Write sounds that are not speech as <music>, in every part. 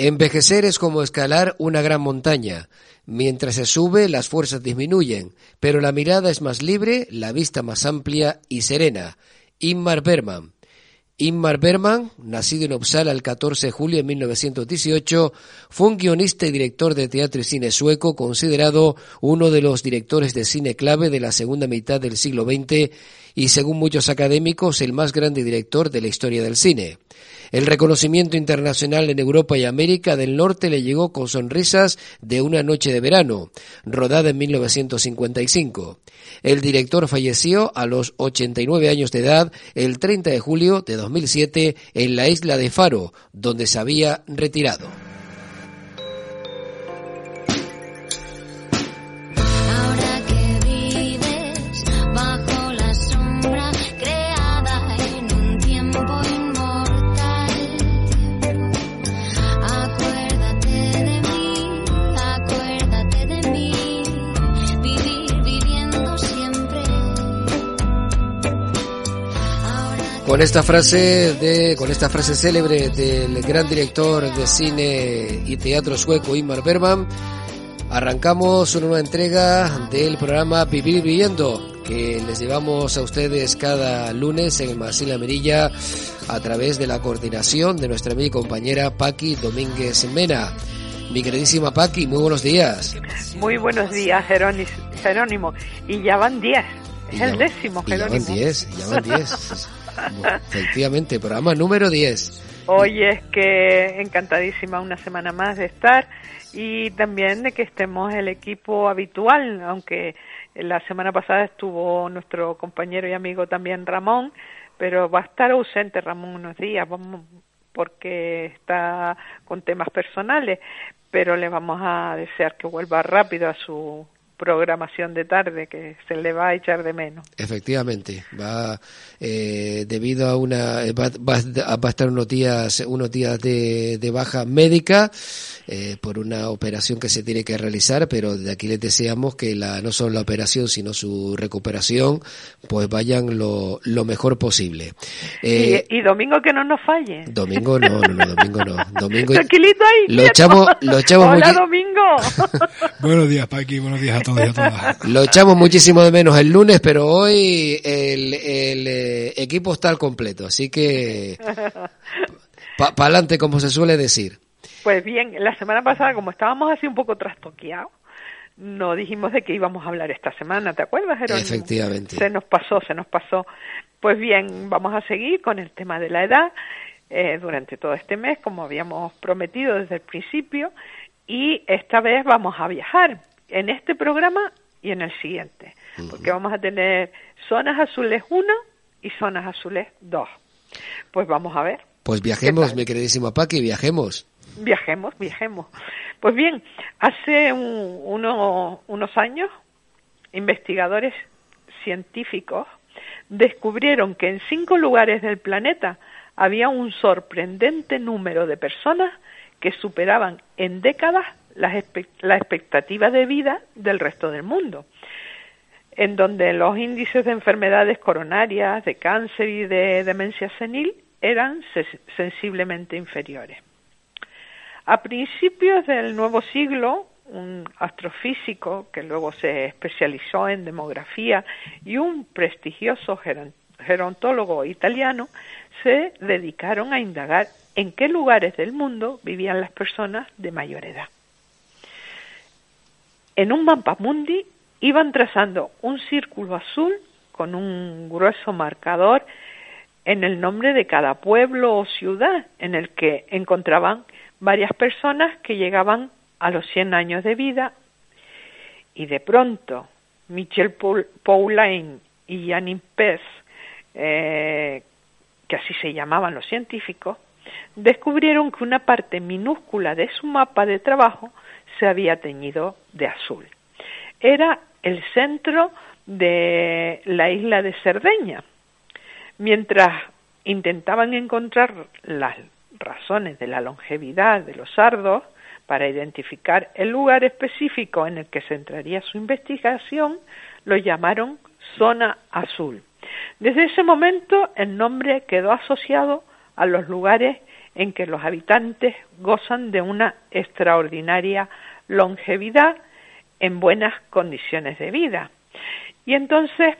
Envejecer es como escalar una gran montaña. Mientras se sube, las fuerzas disminuyen, pero la mirada es más libre, la vista más amplia y serena. Inmar Berman. Inmar Berman, nacido en Uppsala el 14 de julio de 1918, fue un guionista y director de teatro y cine sueco, considerado uno de los directores de cine clave de la segunda mitad del siglo XX y, según muchos académicos, el más grande director de la historia del cine. El reconocimiento internacional en Europa y América del Norte le llegó con sonrisas de una noche de verano, rodada en 1955. El director falleció a los 89 años de edad el 30 de julio de 2007 en la isla de Faro, donde se había retirado. Con esta frase de, con esta frase célebre del gran director de cine y teatro sueco Ingmar Bergman, arrancamos una nueva entrega del programa Vivir Viviendo, que les llevamos a ustedes cada lunes en el Marcela Merilla a través de la coordinación de nuestra amiga y compañera Paqui Domínguez Mena. Mi queridísima Paqui, muy buenos días. Muy buenos días, Jerónimo. Y ya van 10. Es el décimo, Jerónimo. Ya van 10, ya van 10. Efectivamente, programa número 10. Hoy es que encantadísima una semana más de estar y también de que estemos el equipo habitual, aunque la semana pasada estuvo nuestro compañero y amigo también Ramón, pero va a estar ausente Ramón unos días, vamos, porque está con temas personales, pero le vamos a desear que vuelva rápido a su programación de tarde que se le va a echar de menos. Efectivamente, va eh, debido a una va, a estar unos días unos días de, de baja médica eh, por una operación que se tiene que realizar, pero de aquí les deseamos que la, no solo la operación, sino su recuperación, pues vayan lo, lo mejor posible. Eh, y, domingo que no nos falle. Domingo no, no, no domingo no. <laughs> Domingo Tranquilito ahí. Lo echamos, lo echamos Hola, domingo. <laughs> <laughs> buenos días, Paqui, buenos días a todos y a todas. <laughs> Lo echamos muchísimo de menos el lunes, pero hoy el, el eh, equipo está al completo, así que para pa adelante, como se suele decir. Pues bien, la semana pasada, como estábamos así un poco trastoqueados, no dijimos de qué íbamos a hablar esta semana, ¿te acuerdas, Jerónimo? Efectivamente. Se nos pasó, se nos pasó. Pues bien, vamos a seguir con el tema de la edad eh, durante todo este mes, como habíamos prometido desde el principio, y esta vez vamos a viajar en este programa y en el siguiente, porque vamos a tener zonas azules 1 y zonas azules 2. Pues vamos a ver. Pues viajemos, mi queridísimo Paqui, viajemos. Viajemos, viajemos. Pues bien, hace unos años, investigadores científicos descubrieron que en cinco lugares del planeta había un sorprendente número de personas que superaban en décadas las la expectativa de vida del resto del mundo, en donde los índices de enfermedades coronarias, de cáncer y de demencia senil eran sensiblemente inferiores. A principios del nuevo siglo, un astrofísico que luego se especializó en demografía y un prestigioso gerontólogo italiano se dedicaron a indagar en qué lugares del mundo vivían las personas de mayor edad. En un mapa mundi iban trazando un círculo azul con un grueso marcador en el nombre de cada pueblo o ciudad en el que encontraban varias personas que llegaban a los 100 años de vida. Y de pronto Michel Paulain y Janine Pes, eh, que así se llamaban los científicos, descubrieron que una parte minúscula de su mapa de trabajo se había teñido de azul. Era el centro de la isla de Cerdeña. Mientras intentaban encontrar las razones de la longevidad de los sardos para identificar el lugar específico en el que centraría su investigación, lo llamaron zona azul. Desde ese momento el nombre quedó asociado a los lugares en que los habitantes gozan de una extraordinaria longevidad en buenas condiciones de vida. Y entonces,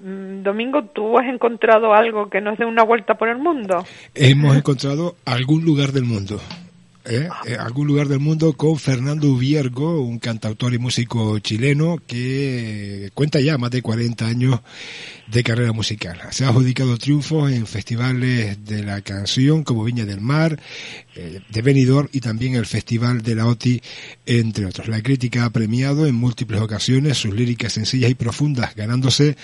mm, Domingo, ¿tú has encontrado algo que nos dé una vuelta por el mundo? Hemos encontrado algún lugar del mundo. ¿Eh? en algún lugar del mundo con Fernando Viergo, un cantautor y músico chileno que cuenta ya más de 40 años de carrera musical. Se ha adjudicado triunfos en festivales de la canción como Viña del Mar, eh, de Benidorm y también el Festival de la OTI, entre otros. La crítica ha premiado en múltiples ocasiones sus líricas sencillas y profundas, ganándose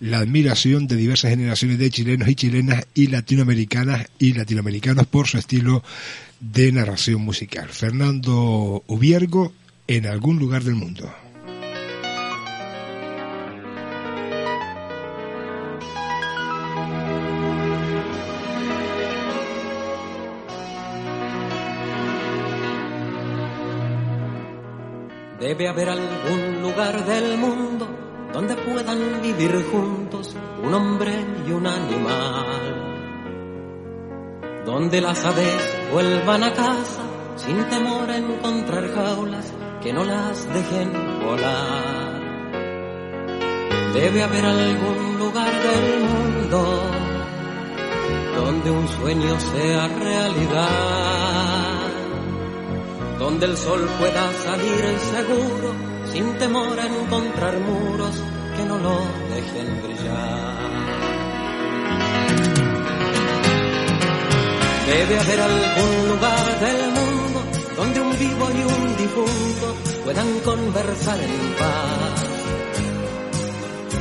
la admiración de diversas generaciones de chilenos y chilenas y latinoamericanas y latinoamericanos por su estilo de narración musical. Fernando Ubiergo en algún lugar del mundo. Debe haber algún lugar del mundo donde puedan vivir juntos un hombre y un animal donde las aves vuelvan a casa sin temor a encontrar jaulas que no las dejen volar. Debe haber algún lugar del mundo donde un sueño sea realidad, donde el sol pueda salir seguro sin temor a encontrar muros que no lo dejen brillar. Debe haber algún lugar del mundo donde un vivo y un difunto puedan conversar en paz,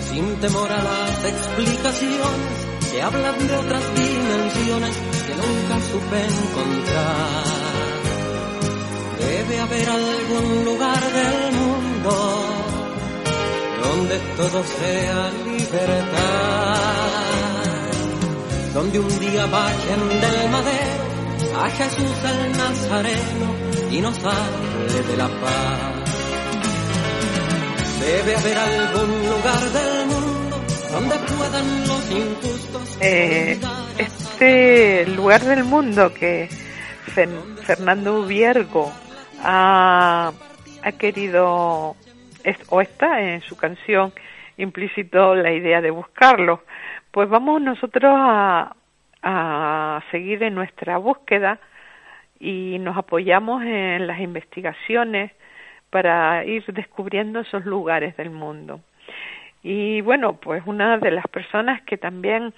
sin temor a las explicaciones que hablan de otras dimensiones que nunca supe encontrar. Debe haber algún lugar del mundo donde todo sea libertad donde un día bajen del madero a Jesús el Nazareno y nos hable de la paz. Debe haber algún lugar del mundo donde puedan los injustos. Eh, este lugar del mundo que Fernando Viergo ha, ha querido o está en su canción implícito la idea de buscarlo pues vamos nosotros a, a seguir en nuestra búsqueda y nos apoyamos en las investigaciones para ir descubriendo esos lugares del mundo. Y bueno, pues una de las personas que también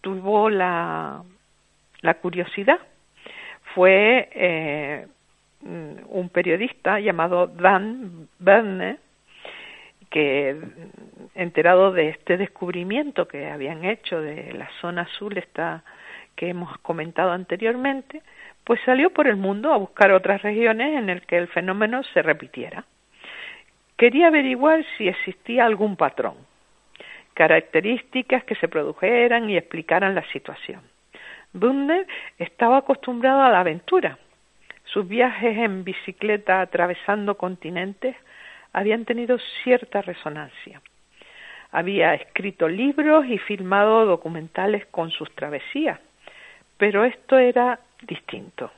tuvo la, la curiosidad fue eh, un periodista llamado Dan Berne, que enterado de este descubrimiento que habían hecho de la zona azul esta que hemos comentado anteriormente, pues salió por el mundo a buscar otras regiones en el que el fenómeno se repitiera. Quería averiguar si existía algún patrón, características que se produjeran y explicaran la situación. Bunner estaba acostumbrado a la aventura. Sus viajes en bicicleta atravesando continentes habían tenido cierta resonancia. Había escrito libros y filmado documentales con sus travesías, pero esto era distinto.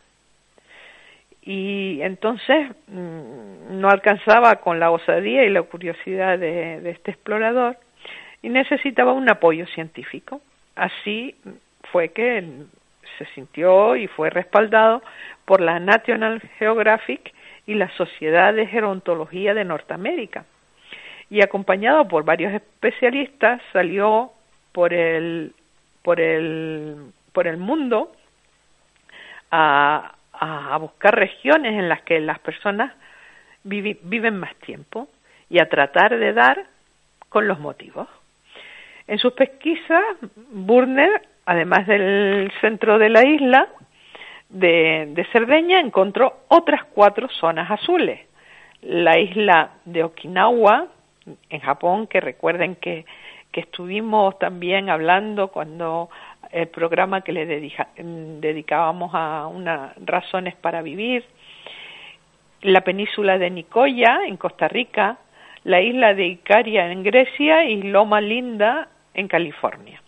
Y entonces mm, no alcanzaba con la osadía y la curiosidad de, de este explorador y necesitaba un apoyo científico. Así fue que se sintió y fue respaldado por la National Geographic y la Sociedad de Gerontología de Norteamérica. Y acompañado por varios especialistas salió por el, por el, por el mundo a, a buscar regiones en las que las personas viven más tiempo y a tratar de dar con los motivos. En sus pesquisas, Burner, además del centro de la isla, de, Cerdeña encontró otras cuatro zonas azules. La isla de Okinawa, en Japón, que recuerden que, que estuvimos también hablando cuando el programa que le dedicábamos a unas razones para vivir, la península de Nicoya, en Costa Rica, la isla de Icaria en Grecia y Loma Linda en California.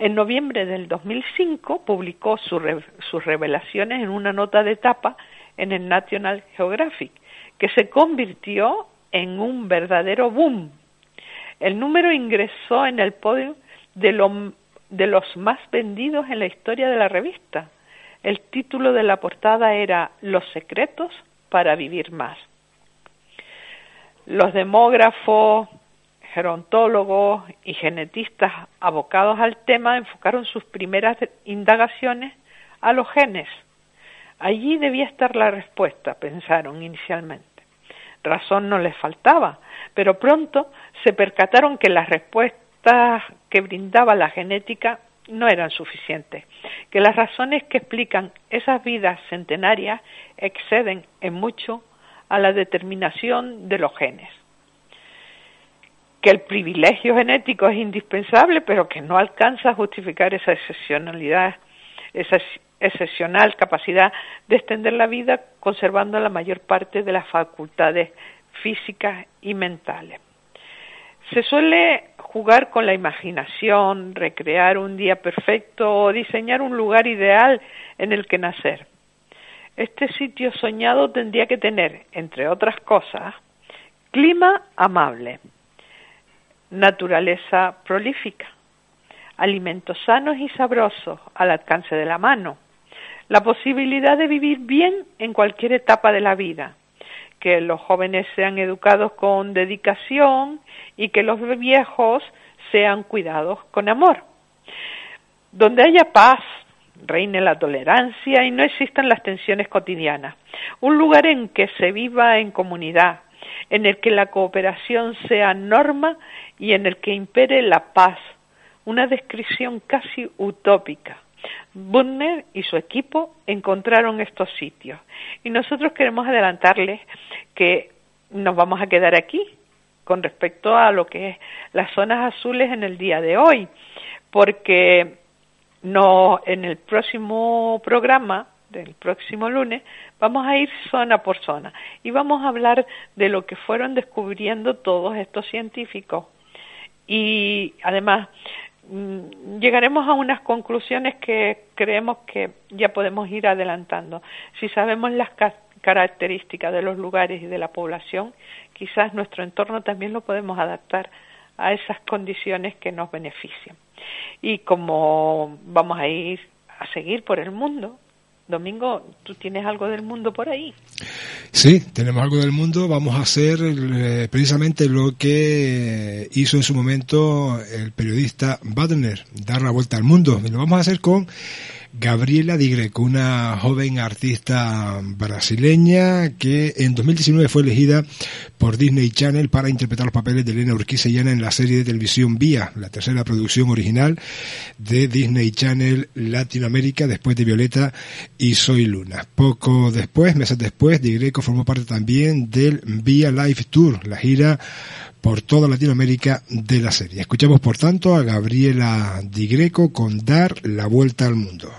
En noviembre del 2005 publicó sus revelaciones en una nota de etapa en el National Geographic, que se convirtió en un verdadero boom. El número ingresó en el podio de, de los más vendidos en la historia de la revista. El título de la portada era Los secretos para vivir más. Los demógrafos, gerontólogos y genetistas abocados al tema enfocaron sus primeras indagaciones a los genes. Allí debía estar la respuesta, pensaron inicialmente. Razón no les faltaba, pero pronto se percataron que las respuestas que brindaba la genética no eran suficientes, que las razones que explican esas vidas centenarias exceden en mucho a la determinación de los genes que el privilegio genético es indispensable, pero que no alcanza a justificar esa excepcionalidad, esa excepcional capacidad de extender la vida conservando la mayor parte de las facultades físicas y mentales. Se suele jugar con la imaginación, recrear un día perfecto o diseñar un lugar ideal en el que nacer. Este sitio soñado tendría que tener, entre otras cosas, clima amable, naturaleza prolífica, alimentos sanos y sabrosos al alcance de la mano, la posibilidad de vivir bien en cualquier etapa de la vida, que los jóvenes sean educados con dedicación y que los viejos sean cuidados con amor. Donde haya paz, reine la tolerancia y no existan las tensiones cotidianas. Un lugar en que se viva en comunidad, en el que la cooperación sea norma y en el que impere la paz, una descripción casi utópica. Bunner y su equipo encontraron estos sitios y nosotros queremos adelantarles que nos vamos a quedar aquí con respecto a lo que es las zonas azules en el día de hoy, porque no en el próximo programa del próximo lunes vamos a ir zona por zona y vamos a hablar de lo que fueron descubriendo todos estos científicos y además mm, llegaremos a unas conclusiones que creemos que ya podemos ir adelantando. Si sabemos las características de los lugares y de la población, quizás nuestro entorno también lo podemos adaptar a esas condiciones que nos benefician. Y como vamos a ir a seguir por el mundo, Domingo, ¿tú tienes algo del mundo por ahí? Sí, tenemos algo del mundo. Vamos a hacer eh, precisamente lo que hizo en su momento el periodista Badner, dar la vuelta al mundo. Y lo vamos a hacer con Gabriela Di Greco, una joven artista brasileña que en 2019 fue elegida por Disney Channel para interpretar los papeles de Elena Urquiza en la serie de televisión Vía, la tercera producción original de Disney Channel Latinoamérica después de Violeta y Soy Luna. Poco después, meses después, Di Greco formó parte también del Vía Live Tour, la gira por toda Latinoamérica de la serie. Escuchamos por tanto a Gabriela Di Greco con Dar la vuelta al mundo.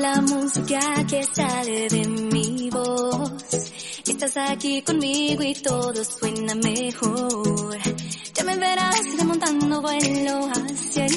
La música que sale de mi voz, estás aquí conmigo y todo suena mejor. Ya me verás remontando vuelo hacia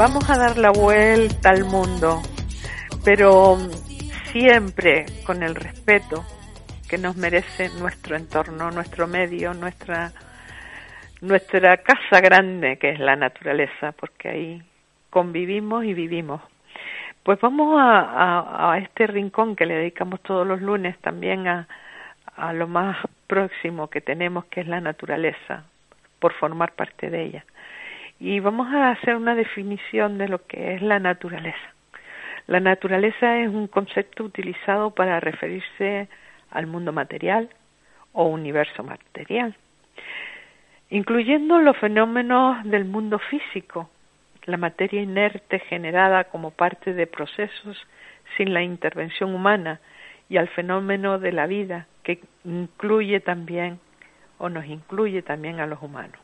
vamos a dar la vuelta al mundo, pero siempre con el respeto que nos merece nuestro entorno, nuestro medio, nuestra nuestra casa grande que es la naturaleza, porque ahí convivimos y vivimos. Pues vamos a, a, este rincón que le dedicamos todos los lunes también a, a lo más próximo que tenemos, que es la naturaleza, por formar parte de ella. Y vamos a hacer una definición de lo que es la naturaleza. La naturaleza es un concepto utilizado para referirse al mundo material o universo material, incluyendo los fenómenos del mundo físico, la materia inerte generada como parte de procesos sin la intervención humana y al fenómeno de la vida que incluye también o nos incluye también a los humanos.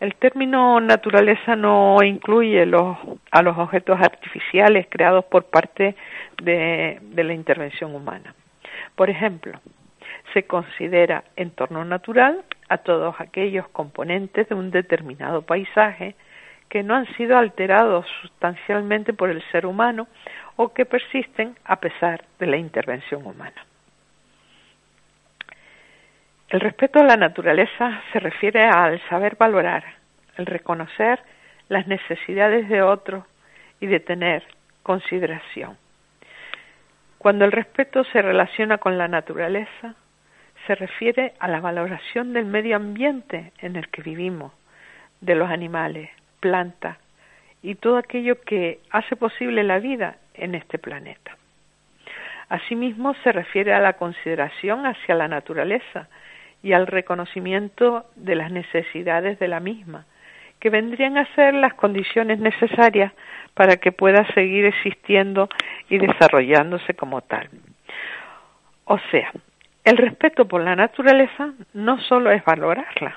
El término naturaleza no incluye los, a los objetos artificiales creados por parte de, de la intervención humana. Por ejemplo, se considera entorno natural a todos aquellos componentes de un determinado paisaje que no han sido alterados sustancialmente por el ser humano o que persisten a pesar de la intervención humana. El respeto a la naturaleza se refiere al saber valorar, el reconocer las necesidades de otros y de tener consideración. Cuando el respeto se relaciona con la naturaleza, se refiere a la valoración del medio ambiente en el que vivimos, de los animales, plantas y todo aquello que hace posible la vida en este planeta. Asimismo, se refiere a la consideración hacia la naturaleza y al reconocimiento de las necesidades de la misma, que vendrían a ser las condiciones necesarias para que pueda seguir existiendo y desarrollándose como tal. O sea, el respeto por la naturaleza no solo es valorarla,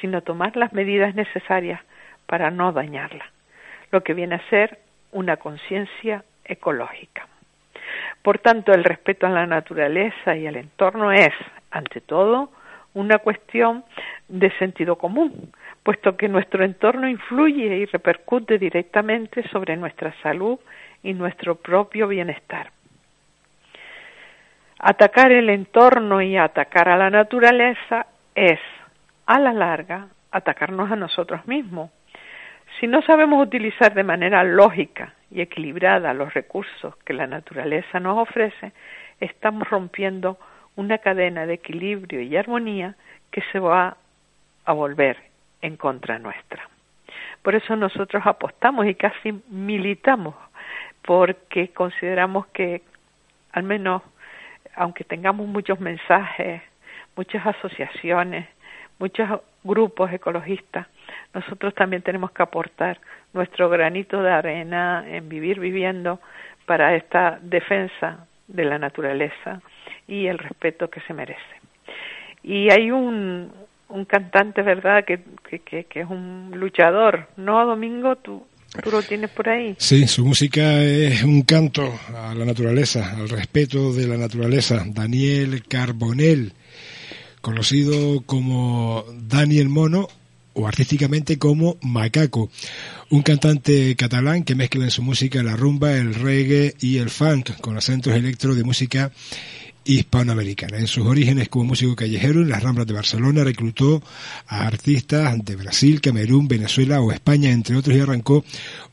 sino tomar las medidas necesarias para no dañarla, lo que viene a ser una conciencia ecológica. Por tanto, el respeto a la naturaleza y al entorno es, ante todo, una cuestión de sentido común, puesto que nuestro entorno influye y repercute directamente sobre nuestra salud y nuestro propio bienestar. Atacar el entorno y atacar a la naturaleza es, a la larga, atacarnos a nosotros mismos. Si no sabemos utilizar de manera lógica y equilibrada los recursos que la naturaleza nos ofrece, estamos rompiendo una cadena de equilibrio y armonía que se va a volver en contra nuestra. Por eso nosotros apostamos y casi militamos, porque consideramos que al menos, aunque tengamos muchos mensajes, muchas asociaciones, muchos grupos ecologistas, nosotros también tenemos que aportar nuestro granito de arena en vivir viviendo para esta defensa de la naturaleza y el respeto que se merece. Y hay un, un cantante, ¿verdad?, que, que, que, es un luchador, ¿no, Domingo? ¿Tú, ¿Tú lo tienes por ahí? Sí, su música es un canto a la naturaleza, al respeto de la naturaleza. Daniel Carbonell, conocido como Daniel Mono o artísticamente como Macaco, un cantante catalán que mezcla en su música la rumba, el reggae y el funk con acentos electro de música hispanoamericana. En sus orígenes como músico callejero en las Ramblas de Barcelona reclutó a artistas de Brasil, Camerún, Venezuela o España, entre otros, y arrancó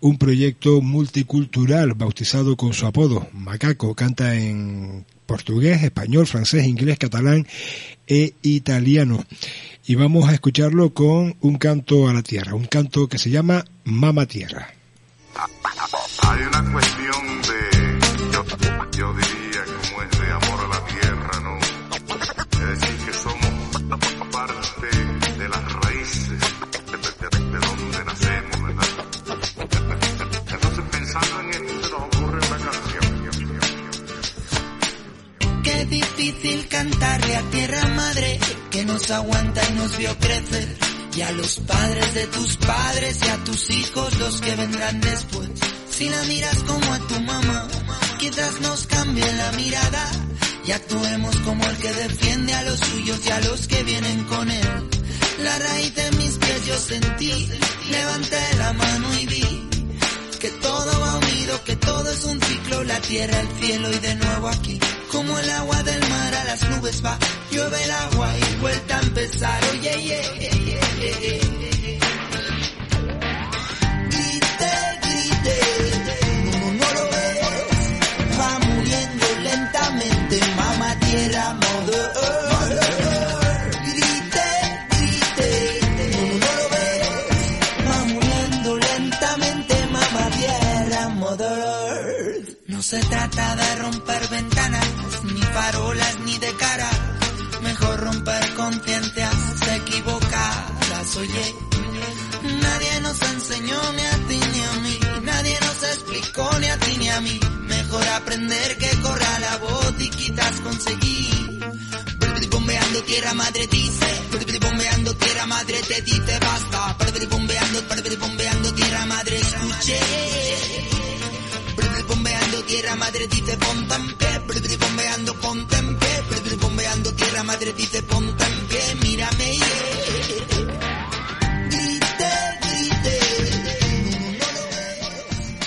un proyecto multicultural bautizado con su apodo. Macaco canta en portugués, español, francés, inglés, catalán e italiano. Y vamos a escucharlo con un canto a la tierra, un canto que se llama Mama Tierra. Hay una cuestión de, Y a los padres de tus padres y a tus hijos los que vendrán después. Si la miras como a tu mamá, quizás nos cambie la mirada y actuemos como el que defiende a los suyos y a los que vienen con él. La raíz de mis pies yo sentí, levanté la mano y vi es un ciclo, la tierra, el cielo y de nuevo aquí. Como el agua del mar a las nubes va, llueve el agua y vuelta a empezar. Oye, yeah, yeah, yeah,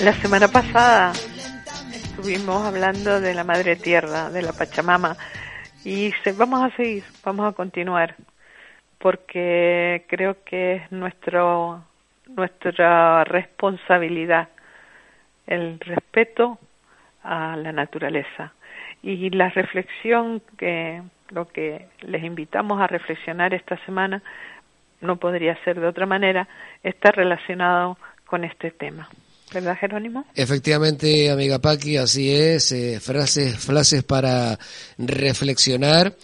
La semana pasada estuvimos hablando de la Madre Tierra, de la Pachamama, y se- vamos a seguir, vamos a continuar, porque creo que es nuestro, nuestra responsabilidad el respeto a la naturaleza. Y la reflexión que lo que les invitamos a reflexionar esta semana no podría ser de otra manera, está relacionado con este tema. Efectivamente, amiga Paqui, así es. eh, frases, frases para reflexionar,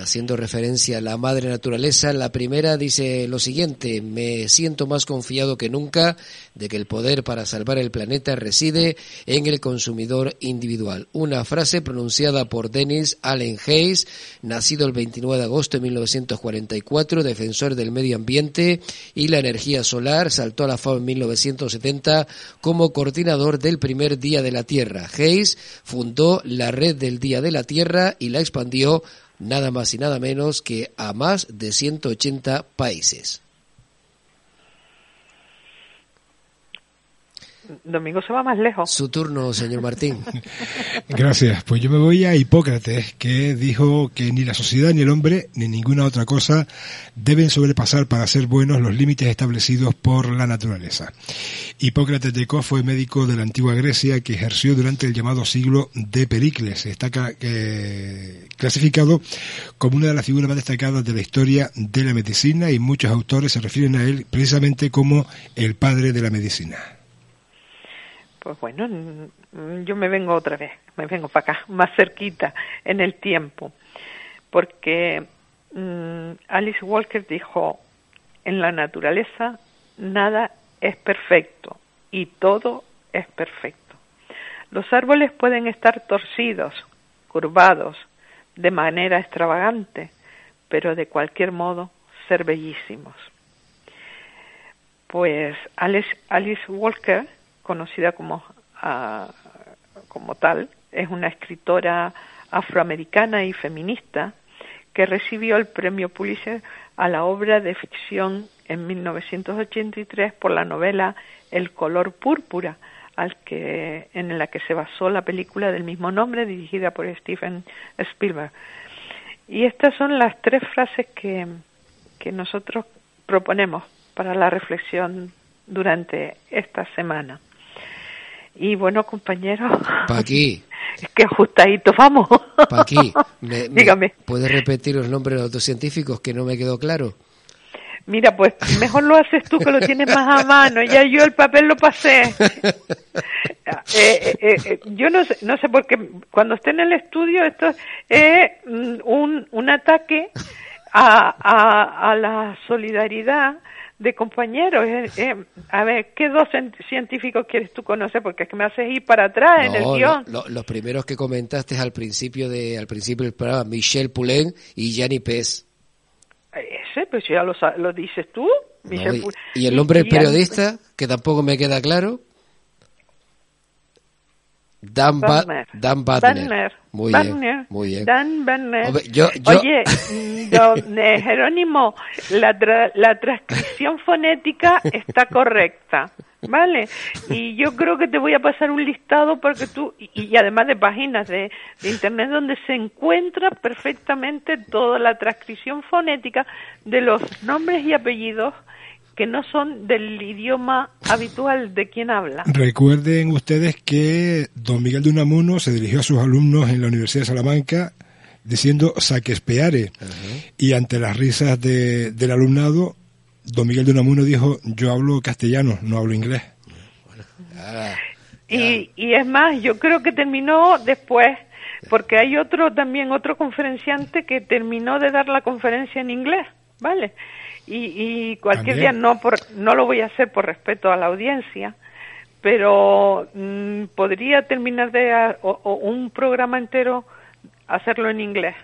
haciendo referencia a la madre naturaleza. La primera dice lo siguiente, me siento más confiado que nunca de que el poder para salvar el planeta reside en el consumidor individual. Una frase pronunciada por Dennis Allen Hayes, nacido el 29 de agosto de 1944, defensor del medio ambiente y la energía solar, saltó a la fama en 1970 como coordinador del primer Día de la Tierra. Hayes fundó la Red del Día de la Tierra y la expandió nada más y nada menos que a más de 180 países. Domingo se va más lejos. Su turno, señor Martín. <laughs> Gracias. Pues yo me voy a Hipócrates, que dijo que ni la sociedad, ni el hombre, ni ninguna otra cosa deben sobrepasar para ser buenos los límites establecidos por la naturaleza. Hipócrates de Cos fue médico de la antigua Grecia que ejerció durante el llamado siglo de Pericles. Está ca- eh, clasificado como una de las figuras más destacadas de la historia de la medicina y muchos autores se refieren a él precisamente como el padre de la medicina. Pues bueno, yo me vengo otra vez, me vengo para acá, <laughs> más cerquita en el tiempo, porque mm, Alice Walker dijo, en la naturaleza nada es perfecto y todo es perfecto. Los árboles pueden estar torcidos, curvados, de manera extravagante, pero de cualquier modo ser bellísimos. Pues Alice, Alice Walker, conocida como, ah, como tal, es una escritora afroamericana y feminista que recibió el premio Pulitzer a la obra de ficción en 1983 por la novela El color púrpura, al que, en la que se basó la película del mismo nombre dirigida por Steven Spielberg. Y estas son las tres frases que, que nosotros proponemos para la reflexión durante esta semana. Y bueno, compañeros, Paqui, <laughs> es que ajustaditos vamos. ¿me, <laughs> me- Dígame. ¿puedes repetir los nombres de los dos científicos que no me quedó claro? Mira, pues mejor lo haces tú que lo tienes más a mano. Ya yo el papel lo pasé. <laughs> Eh, eh, eh, yo no sé, no sé por qué cuando esté en el estudio esto es mm, un, un ataque a, a, a la solidaridad de compañeros. Eh, eh, a ver, ¿qué dos cien- científicos quieres tú conocer? Porque es que me haces ir para atrás en el guion. lo- lo- los primeros que comentaste al principio de al principio del programa, Michel Poulain y Gianni Pez. Ese, pues ya lo, lo dices tú. ¿no? Michel Y, y el nombre del periodista, que tampoco me queda claro. Dan, Ba-. Dan Badner. Badner. Muy Badner. bien, muy bien. Dan Badner. Hombre, yo- yo- Oye, mm, don, <laughs> eh, Jerónimo, la, tra- la transcripción fonética está correcta, ¿vale? Y yo creo que te voy a pasar un listado porque tú, y, y además de páginas de, de internet donde se encuentra perfectamente toda la transcripción fonética de los nombres y apellidos que no son del idioma habitual de quien habla. Recuerden ustedes que don Miguel de Unamuno se dirigió a sus alumnos en la Universidad de Salamanca diciendo saquespeare y ante las risas de- del alumnado don Miguel de Unamuno dijo yo hablo castellano, no hablo inglés. Y, y es más, yo creo que terminó después, porque hay otro también, otro conferenciante que terminó de dar la conferencia en inglés, ¿vale? Y, y cualquier día no, por, no lo voy a hacer por respeto a la audiencia, pero mm, podría terminar de a- o- o un programa entero hacerlo en inglés.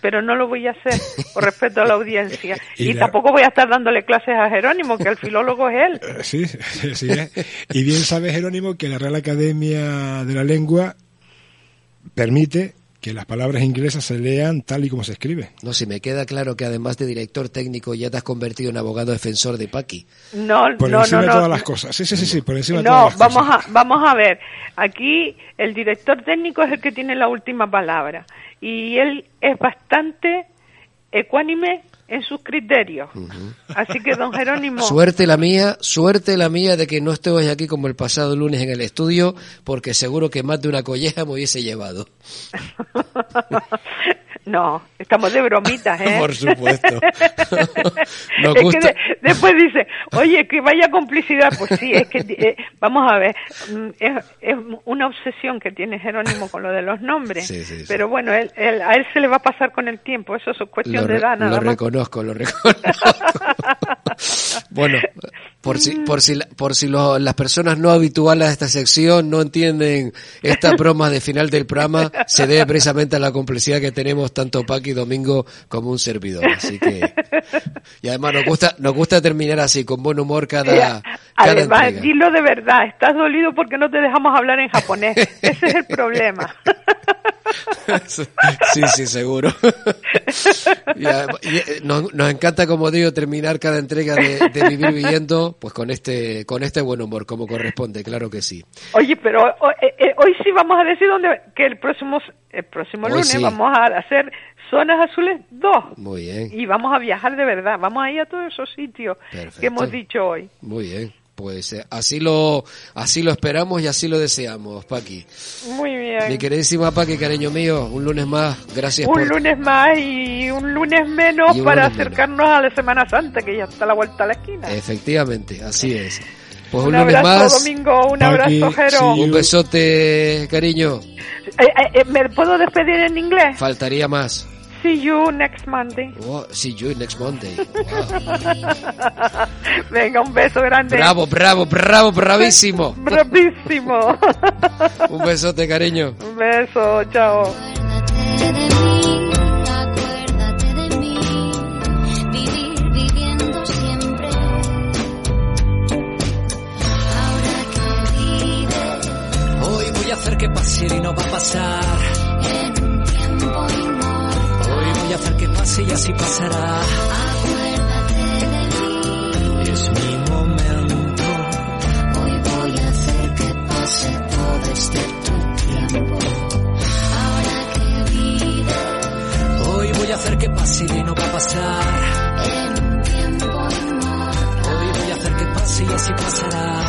Pero no lo voy a hacer por respeto a la audiencia. <laughs> Y Y, la- tampoco voy a estar dándole clases a Jerónimo, que el filólogo es él. Eh, Sí, sí es. Y bien sabe Jerónimo que la Real Academia de la Lengua permite que las palabras inglesas se lean tal y como se escribe. no, si me queda claro que además de director técnico ya te has convertido en abogado defensor de Paqui. No, Por no, encima no, de todas las cosas. Sí, sí, sí, sí, por encima de No, todas las vamos cosas. a, vamos a ver. Aquí el director técnico es el que tiene la última palabra y él es bastante ecuánime en sus criterios. Así que, don Jerónimo, Suerte la mía, suerte la mía de que no esté hoy aquí como el pasado lunes en el estudio, porque seguro que más de una colleja me hubiese llevado. <laughs> no, estamos de bromitas, ¿eh? Por supuesto. <laughs> Nos es que de- después dice, oye, que vaya complicidad. Pues sí, es que, eh, vamos a ver, mm, es, es una obsesión que tiene Jerónimo con lo de los nombres. Sí, sí, sí. Pero bueno, él, él- a él se le va a pasar con el tiempo, eso es cuestión de edad, nada lo más. reconozco, lo reconozco. <laughs> bueno, por si, por si, por si lo- las personas no habituales a esta sección no entienden esta <laughs> broma de final del programa, se debe precisamente a la complicidad que tenemos tanto Paqui Domingo como un servidor. Así que, y además nos gusta, nos gusta terminar así, con buen humor cada Además, dilo de verdad, estás dolido porque no te dejamos hablar en japonés. <laughs> Ese es el problema. <laughs> Sí, sí, seguro. <laughs> Eh, nos, nos encanta, como digo, terminar cada entrega de, de Vivir Viviendo pues con este con este buen humor, como corresponde, claro que sí. Oye, pero o- eh, eh, hoy sí vamos a decir dónde, que el próximo, el próximo Hoy lunes sí. vamos a hacer Zonas Azules 2. Muy bien, Y vamos a viajar de verdad, vamos a ir a todos esos sitios Perfecto. que hemos dicho hoy. muy bien. Pues eh, así lo así lo esperamos y así lo deseamos, Paqui. Muy bien. Mi queridísima Paqui, cariño mío, un lunes más, gracias Un por... lunes más y un lunes menos un para lunes acercarnos a la Semana Santa, que ya está a la vuelta a la esquina. Efectivamente, así es. Pues un, un lunes abrazo, más, Domingo, un Paqui, abrazo, Jero. un besote, cariño. Eh, eh, eh, ¿Me puedo despedir en inglés? Faltaría más. See you next Monday. Oh, see you next Monday. Wow. <laughs> Venga, un beso grande. Bravo, bravo, bravo, bravísimo. <laughs> Bravísimo. <laughs> Un besote, cariño. un beso, chao. Acuérdate de mí, acuérdate de mí, vivir viviendo siempre. Ahora que vives Hoy voy a hacer que pase y no va a pasar. Y así pasará. acuérdate de mí. Es mi momento. Hoy voy a hacer que pase todo este tu tiempo. Ahora que vives Hoy voy a hacer que pase y no va a pasar. en tiempo y Hoy voy a hacer que pase y así pasará.